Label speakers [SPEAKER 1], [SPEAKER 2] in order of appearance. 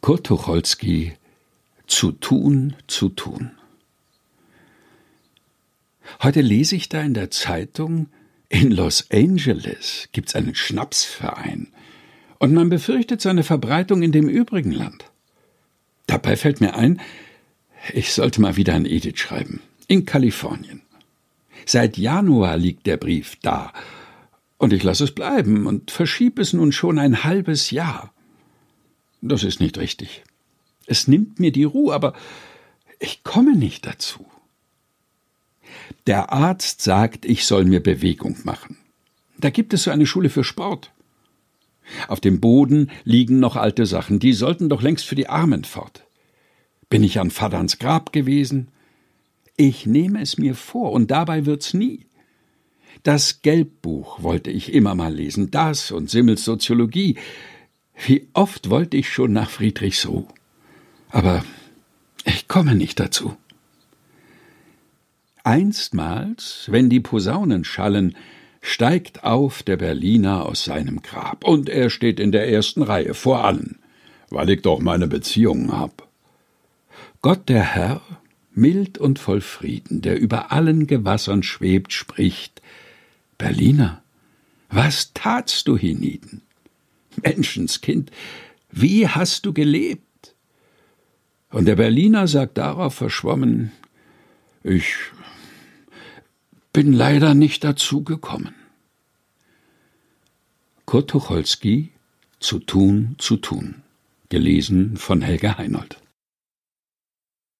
[SPEAKER 1] Kurt Tucholsky Zu tun, zu tun. Heute lese ich da in der Zeitung, in Los Angeles gibt's einen Schnapsverein und man befürchtet seine Verbreitung in dem übrigen Land. Dabei fällt mir ein, ich sollte mal wieder an Edith schreiben. In Kalifornien. Seit Januar liegt der Brief da. Und ich lasse es bleiben und verschiebe es nun schon ein halbes Jahr. Das ist nicht richtig. Es nimmt mir die Ruhe, aber ich komme nicht dazu. Der Arzt sagt, ich soll mir Bewegung machen. Da gibt es so eine Schule für Sport. Auf dem Boden liegen noch alte Sachen, die sollten doch längst für die Armen fort. Bin ich an Vaterns Grab gewesen? Ich nehme es mir vor, und dabei wird's nie. Das Gelbbuch wollte ich immer mal lesen, das und Simmels Soziologie. Wie oft wollte ich schon nach Friedrichsruh. Aber ich komme nicht dazu. Einstmals, wenn die Posaunen schallen, steigt auf der Berliner aus seinem Grab, und er steht in der ersten Reihe vor allen, weil ich doch meine Beziehungen hab. Gott der Herr, mild und voll Frieden, der über allen Gewassern schwebt, spricht Berliner, was tatst du hienieden? Menschenskind, wie hast du gelebt? Und der Berliner sagt darauf verschwommen, ich bin leider nicht dazu gekommen. Kurt Tucholsky Zu tun, zu tun. Gelesen von Helga Heinold.